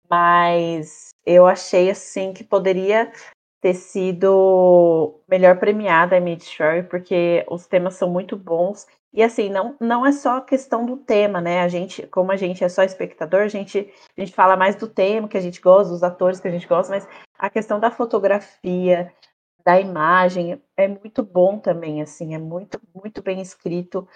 Mas eu achei assim que poderia ter sido melhor premiada a Mid Shore, porque os temas são muito bons e assim, não, não é só a questão do tema, né? A gente, como a gente é só espectador, a gente, a gente fala mais do tema que a gente gosta, dos atores que a gente gosta, mas a questão da fotografia, da imagem, é muito bom também, assim, é muito, muito bem escrito.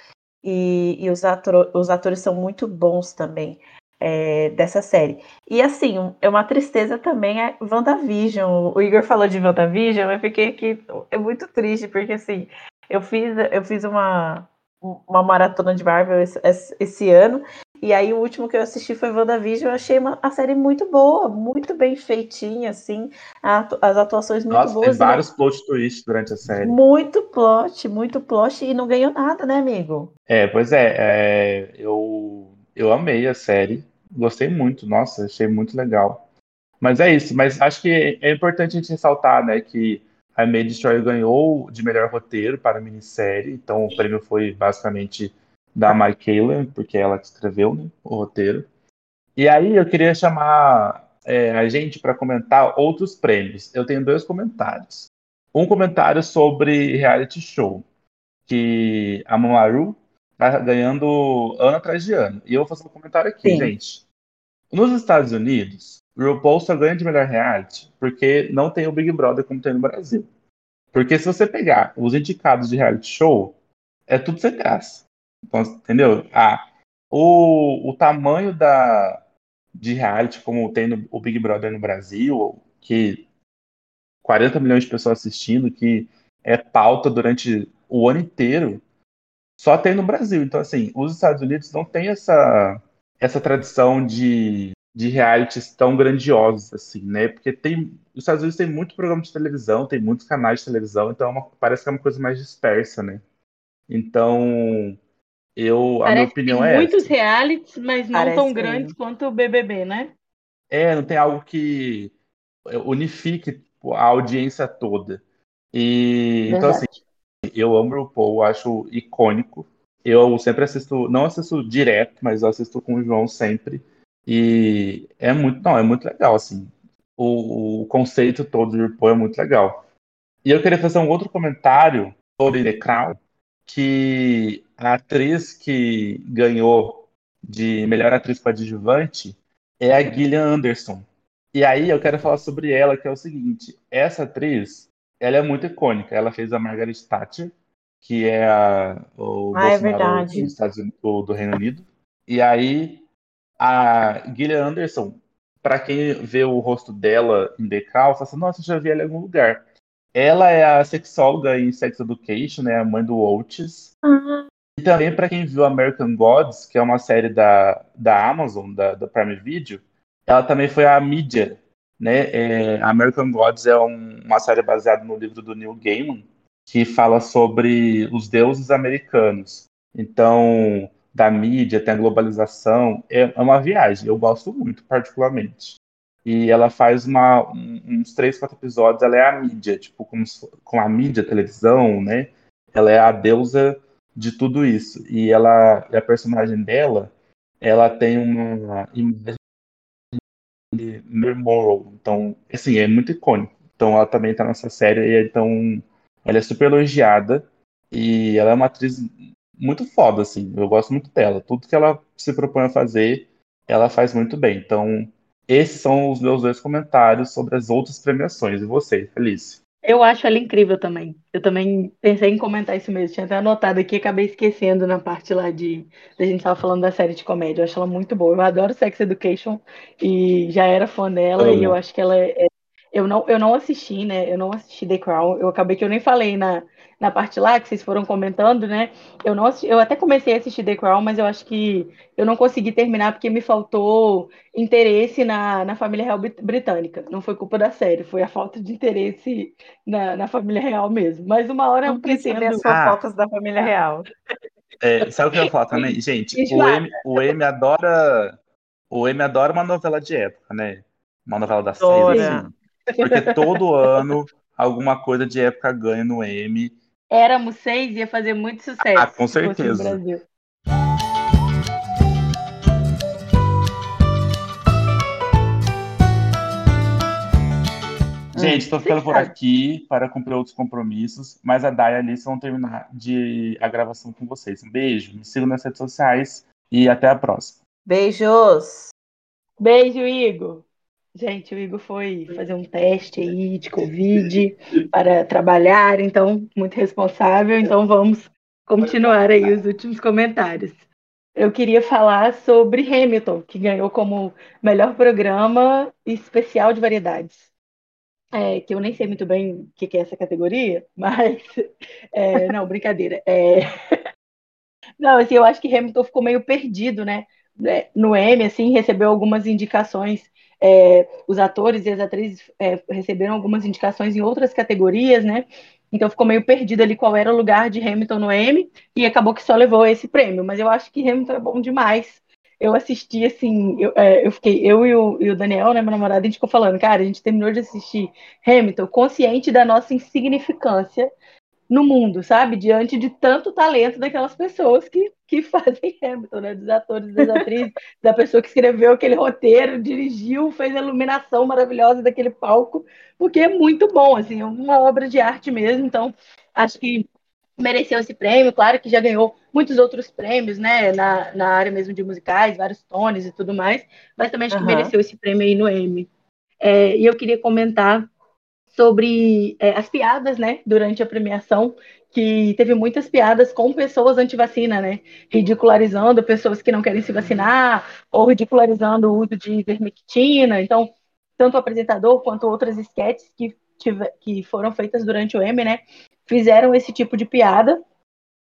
E, e os, ator, os atores são muito bons também é, dessa série. E assim, é uma tristeza também é WandaVision. O Igor falou de WandaVision, eu fiquei aqui é muito triste, porque assim, eu fiz, eu fiz uma uma maratona de Marvel esse, esse, ano. E aí o último que eu assisti foi WandaVision. Eu achei uma, a série muito boa, muito bem feitinha, assim. A, as atuações muito Nossa, boas. Tem vários plot twists durante a série. Muito plot, muito plot. E não ganhou nada, né, amigo? É, pois é. é eu, eu amei a série. Gostei muito. Nossa, achei muito legal. Mas é isso. Mas acho que é importante a gente ressaltar, né, que a May Destroyer ganhou de melhor roteiro para a minissérie, então o prêmio foi basicamente da Mike Kaler, porque é ela que escreveu né, o roteiro. E aí eu queria chamar é, a gente para comentar outros prêmios. Eu tenho dois comentários. Um comentário sobre reality show, que a Mamaru está ganhando ano atrás de ano. E eu vou fazer um comentário aqui, Sim. gente. Nos Estados Unidos, o RuPaul só ganha de melhor reality porque não tem o Big Brother como tem no Brasil. Porque se você pegar os indicados de reality show, é tudo sem graça. Então, entendeu? Ah, o, o tamanho da, de reality, como tem no, o Big Brother no Brasil, que 40 milhões de pessoas assistindo, que é pauta durante o ano inteiro, só tem no Brasil. Então, assim, os Estados Unidos não tem essa, essa tradição de, de realities tão grandiosos, assim, né? Porque tem. Os Estados Unidos tem muito programa de televisão, tem muitos canais de televisão, então é uma, parece que é uma coisa mais dispersa, né? Então, eu, a minha opinião é muitos essa. realities, mas não Parece tão mesmo. grandes quanto o BBB, né? É, não tem algo que unifique a audiência toda. E então assim, Verdade. eu amo o RuPaul, acho icônico. Eu sempre assisto, não assisto direto, mas eu assisto com o João sempre. E é muito, não, é muito legal assim. O, o conceito todo do RuPaul é muito legal. E eu queria fazer um outro comentário sobre The Crown, que a atriz que ganhou de melhor atriz coadjuvante é a Gillian Anderson. E aí eu quero falar sobre ela, que é o seguinte: essa atriz, ela é muito icônica. Ela fez a Margaret Thatcher, que é a, o Ah, é Bolsonaro verdade. dos Estados Unidos, do, Reino Unido. E aí a Gillian Anderson, para quem vê o rosto dela em Crown, fala assim: nossa, já vi ela em algum lugar. Ela é a sexóloga em Sex Education, né, a mãe do Oates. Ah, E também para quem viu American Gods, que é uma série da, da Amazon, da, da Prime Video, ela também foi a mídia, né? É, American Gods é um- uma série baseada no livro do Neil Gaiman, que fala sobre os deuses americanos. Então, da mídia, tem a globalização, é, é uma viagem. Eu gosto muito, particularmente. E ela faz uma, um- uns três, quatro episódios, ela é a mídia, tipo, fo- com a mídia, televisão, né? Ela é a deusa de tudo isso. E ela, a personagem dela, ela tem uma imagem de Monroe. Então, assim, é muito icônico. Então, ela também tá nessa série e então ela é super elogiada e ela é uma atriz muito foda, assim. Eu gosto muito dela. Tudo que ela se propõe a fazer, ela faz muito bem. Então, esses são os meus dois comentários sobre as outras premiações. E você, Felice? Eu acho ela incrível também. Eu também pensei em comentar isso mesmo. Tinha até anotado aqui, acabei esquecendo na parte lá de. A gente tava falando da série de comédia. Eu acho ela muito boa. Eu adoro Sex Education e já era fã dela. E eu acho que ela é. Eu não, eu não assisti, né? Eu não assisti The Crown. Eu acabei que eu nem falei na, na parte lá que vocês foram comentando, né? Eu não assisti- eu até comecei a assistir The Crown, mas eu acho que eu não consegui terminar porque me faltou interesse na, na família real brit- britânica. Não foi culpa da série, foi a falta de interesse na, na família real mesmo. Mas uma hora eu não quis saber as pretendo. Ah. fofocas da família real. É, sabe o que eu ia falar também? Gente, o. M, o M adora. O M adora uma novela de época, né? Uma novela da Adora. assim. Porque todo ano alguma coisa de época ganha no M. Éramos seis, ia fazer muito sucesso Ah, com certeza. Gente, estou ficando por aqui para cumprir outros compromissos, mas a Day e a Alice vão terminar de, a gravação com vocês. Um beijo, me sigam nas redes sociais e até a próxima. Beijos! Beijo, Igor. Gente, o Igor foi fazer um teste aí de Covid para trabalhar, então, muito responsável. Então, vamos continuar aí os últimos comentários. Eu queria falar sobre Hamilton, que ganhou como melhor programa especial de variedades. É, que eu nem sei muito bem o que que é essa categoria, <laughs> mas é, não, brincadeira. É, <laughs> não, assim, eu acho que Hamilton ficou meio perdido, né? É, No Emmy, assim, recebeu algumas indicações. É, os atores e as atrizes é, receberam algumas indicações em outras categorias, né? Então ficou meio perdido ali qual era o lugar de Hamilton no Emmy e acabou que só levou esse prêmio. Mas eu acho que Hamilton é bom demais. Eu assisti, assim, eu, é, eu fiquei, eu e o, e o Daniel, né, meu namorado, a gente ficou falando, cara, a gente terminou de assistir Hamilton consciente da nossa insignificância no mundo, sabe? Diante de tanto talento daquelas pessoas que, que <laughs> fazem Hamilton, né? Dos atores, das atrizes, <laughs> da pessoa que escreveu aquele roteiro, dirigiu, fez a iluminação maravilhosa daquele palco, porque é muito bom, assim, é uma obra de arte mesmo. Então, acho que mereceu esse prêmio, claro que já ganhou muitos outros prêmios, né, na, na área mesmo de musicais, vários tones e tudo mais, mas também acho uhum. que mereceu esse prêmio aí no Emmy. É, e eu queria comentar sobre é, as piadas, né, durante a premiação, que teve muitas piadas com pessoas anti-vacina, né, ridicularizando pessoas que não querem se vacinar, ou ridicularizando o uso de ivermectina, então, tanto o apresentador quanto outras sketches que, que foram feitas durante o Emmy, né, fizeram esse tipo de piada,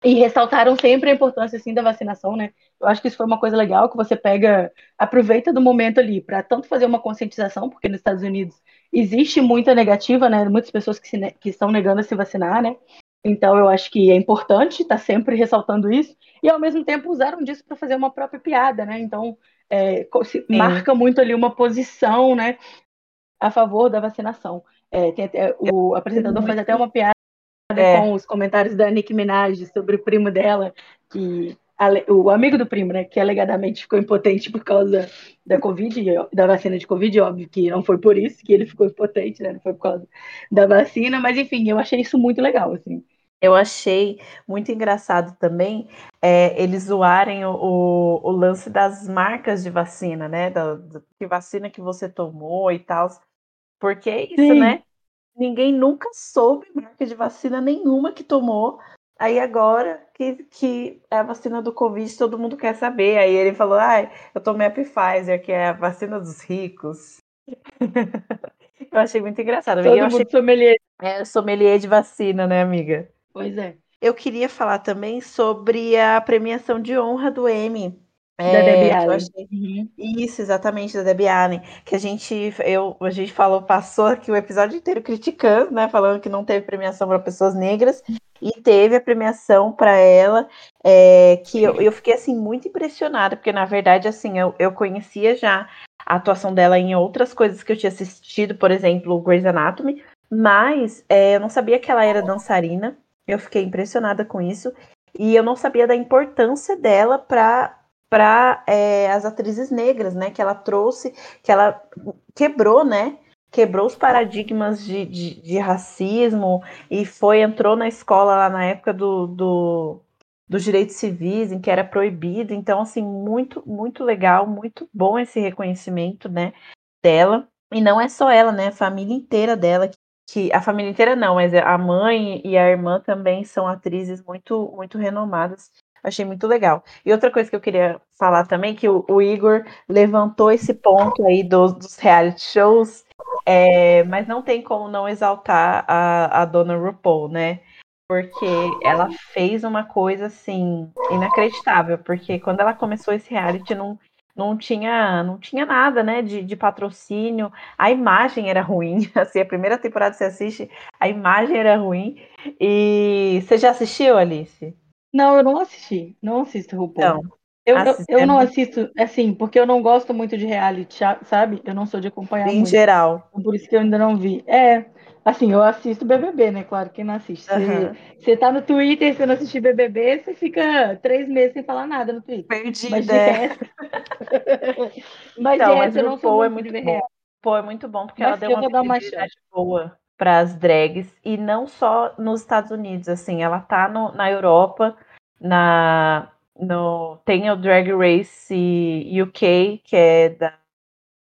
e ressaltaram sempre a importância assim da vacinação, né? Eu acho que isso foi uma coisa legal que você pega, aproveita do momento ali para tanto fazer uma conscientização, porque nos Estados Unidos existe muita negativa, né? Muitas pessoas que, se, que estão negando a se vacinar, né? Então eu acho que é importante estar tá sempre ressaltando isso e ao mesmo tempo usaram disso para fazer uma própria piada, né? Então é, marca muito ali uma posição, né? A favor da vacinação. É, até, o apresentador faz até uma piada é. com os comentários da Nick Minaj sobre o primo dela, que o amigo do primo, né, que alegadamente ficou impotente por causa da Covid, da vacina de Covid, óbvio que não foi por isso que ele ficou impotente, né, não foi por causa da vacina, mas enfim, eu achei isso muito legal, assim. Eu achei muito engraçado também é, eles zoarem o, o, o, lance das marcas de vacina, né, da, da que vacina que você tomou e tal, porque é isso, Sim. né, ninguém nunca soube marca de vacina nenhuma que tomou. Aí agora que, que é a vacina do Covid, todo mundo quer saber. Aí ele falou, ah, eu tomei a Pfizer, que é a vacina dos ricos. <laughs> eu achei muito engraçado. Todo eu mundo achei... sommelier. É, sommelier de vacina, né, amiga? Pois é. Eu queria falar também sobre a premiação de honra do Emmy. É, da Debbie Allen. Achei... Uhum. Isso, exatamente, da Debbie Allen. Que a gente, eu, a gente falou, passou aqui o episódio inteiro criticando, né? Falando que não teve premiação para pessoas negras. E teve a premiação para ela, é, que eu, eu fiquei assim muito impressionada, porque na verdade, assim, eu, eu conhecia já a atuação dela em outras coisas que eu tinha assistido, por exemplo, Grey's Anatomy, mas é, eu não sabia que ela era dançarina. Eu fiquei impressionada com isso. E eu não sabia da importância dela para para é, as atrizes negras, né? Que ela trouxe, que ela quebrou, né? Quebrou os paradigmas de, de, de racismo e foi, entrou na escola lá na época do, do, dos direitos civis, em que era proibido. Então, assim, muito, muito legal, muito bom esse reconhecimento, né? Dela. E não é só ela, né? A família inteira dela, que a família inteira não, mas a mãe e a irmã também são atrizes muito muito renomadas Achei muito legal. E outra coisa que eu queria falar também, que o, o Igor levantou esse ponto aí dos, dos reality shows, é, mas não tem como não exaltar a, a dona RuPaul, né? Porque ela fez uma coisa assim inacreditável, porque quando ela começou esse reality não, não tinha não tinha nada, né, de, de patrocínio. A imagem era ruim. <laughs> Assim, a primeira temporada você assiste, a imagem era ruim. E você já assistiu, Alice? Não, eu não assisti. Não assisto RuPaul. Não. Eu, eu, eu não assisto, assim, porque eu não gosto muito de reality, sabe? Eu não sou de acompanhar em muito. geral. Por isso que eu ainda não vi. É, assim, eu assisto BBB, né? Claro, quem não assiste. Você tá no Twitter, você não assistir BBB, você fica três meses sem falar nada no Twitter. Perdida. Mas de é. resto... <laughs> <laughs> mas então, de mas eu não sou é muito bom. Real. Pô, é muito bom, porque mas ela deu uma visibilidade boa para as drags, e não só nos Estados Unidos, assim, ela tá no, na Europa na no tem o Drag Race UK, que é da,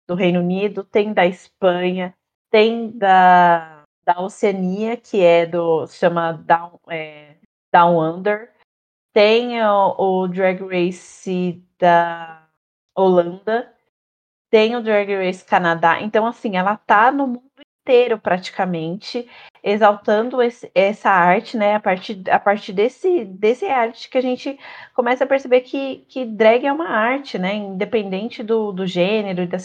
do Reino Unido, tem da Espanha, tem da, da Oceania, que é do se chama Down, é, Down Under, tem o, o Drag Race da Holanda, tem o Drag Race Canadá. Então, assim, ela tá no inteiro praticamente exaltando esse, essa arte, né? A partir, a partir desse, desse arte que a gente começa a perceber que, que drag é uma arte, né? Independente do, do gênero e da,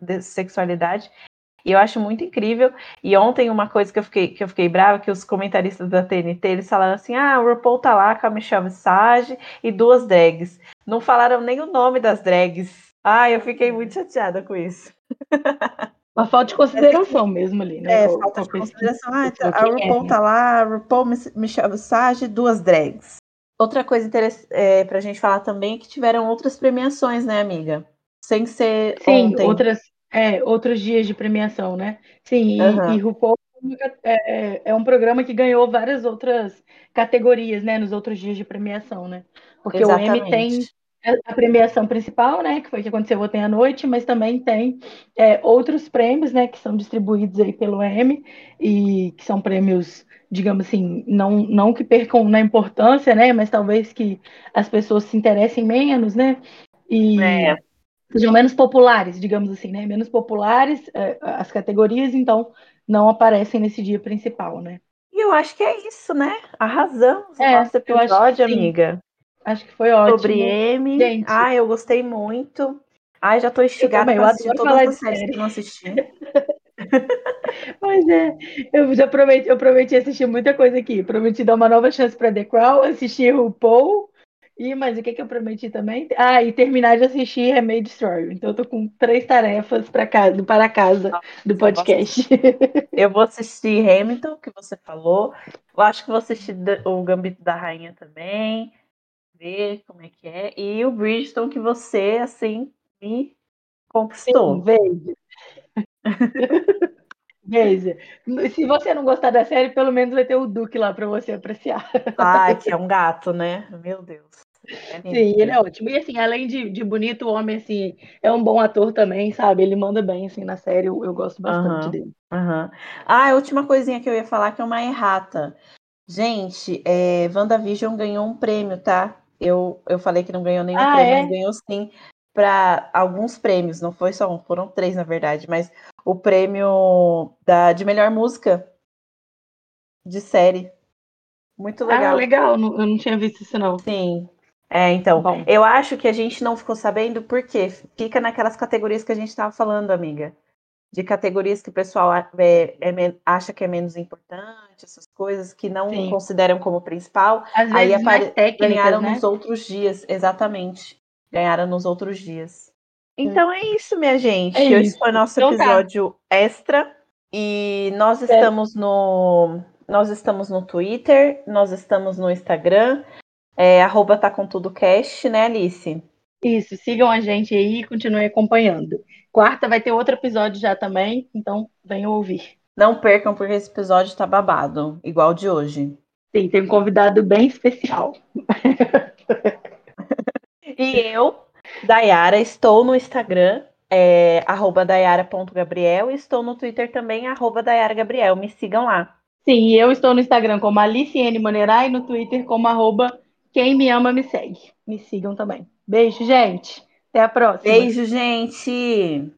da sexualidade. E eu acho muito incrível. E ontem uma coisa que eu fiquei, que eu fiquei brava, que os comentaristas da TNT, eles falaram assim, ah, o RuPaul tá lá com a Michelle Visage e duas drags. Não falaram nem o nome das drags. Ah, eu fiquei muito chateada com isso. <laughs> Uma falta de consideração mesmo ali, né? É, falta de consideração. Ah, tá, a RuPaul é. tá lá, a RuPaul, Michelle Visage, duas drags. Outra coisa interessante é, pra gente falar também é que tiveram outras premiações, né, amiga? Sem ser Sim, ontem. outras, é, outros dias de premiação, né? Sim, uhum. e, e RuPaul é, é um programa que ganhou várias outras categorias, né, nos outros dias de premiação, né? Porque Exatamente. o M tem a premiação principal, né, que foi que aconteceu ontem à noite, mas também tem é, outros prêmios, né, que são distribuídos aí pelo M e que são prêmios, digamos assim, não, não que percam na importância, né, mas talvez que as pessoas se interessem menos, né, e É. sejam menos populares, digamos assim, né, menos populares é, as categorias, então não aparecem nesse dia principal, né. E eu acho que é isso, né? Arrasamos É, o nosso episódio, amiga. Acho que foi ótimo. Sobre M. Gente. Ah, eu gostei muito. Ai, já tô instigada também, eu pra assistir todas as séries série. que não assisti. <laughs> Pois é, eu já prometi, eu prometi assistir muita coisa aqui. Prometi dar uma nova chance para The Crown, assistir o Paul. E mas o que, que eu prometi também? Ah, e terminar de assistir Remade Story. Então eu tô com três tarefas para casa, para casa do podcast. <laughs> Eu vou assistir Hamilton, que você falou. Eu acho que vou assistir o Gambito da Rainha também. Ver como é que é. E o Bridgeton, que você, assim, me conquistou. Veja. <laughs> Veja. Se você não gostar da série, pelo menos vai ter o Duque lá para você apreciar. Ai, que é um gato, né? Meu Deus. É. Sim, ele é ótimo. E assim, além de, de bonito, o homem assim, é um bom ator também, sabe? Ele manda bem assim na série, eu, eu gosto bastante Aham. dele. Aham. Ah, a última coisinha que eu ia falar que é uma errata. Gente, é, WandaVision ganhou um prêmio, tá? Eu, eu falei que não ganhou nenhum Ah, prêmio, é? mas ganhou sim para alguns prêmios, não foi só um, foram três, na verdade, mas o prêmio da, de melhor música de série. Muito Ah, legal. legal, não- eu não tinha visto isso não. Sim. É, então, Bom. eu acho que a gente não ficou sabendo porque fica naquelas categorias que a gente estava falando, amiga. De categorias que o pessoal é- é acha que é menos importante, essas coisas que não Sim. consideram como principal. Às Aí mais apare- ganharam né? nos outros dias, exatamente. Ganharam nos outros dias. Então é isso, minha gente. É Esse foi nosso Então tá. episódio extra. E nós estamos no. Nós estamos no Twitter, nós estamos no Instagram. É, arroba tá com tudo cast, né, Alice? Isso, sigam a gente aí e continuem acompanhando. Quarta vai ter outro episódio já também, então venham ouvir. Não percam, porque esse episódio tá babado, igual de hoje. Sim, tem um convidado bem especial. <laughs> E eu, Dayara, estou no Instagram, é, arroba dayara.gabriel, e estou no Twitter também, arroba Dayara Gabriel. Me sigam lá. Sim, eu estou no Instagram como Alice N. Monerai e no Twitter como arroba quem me ama me segue. Me sigam também. Beijo, gente. Até a próxima. Beijo, gente!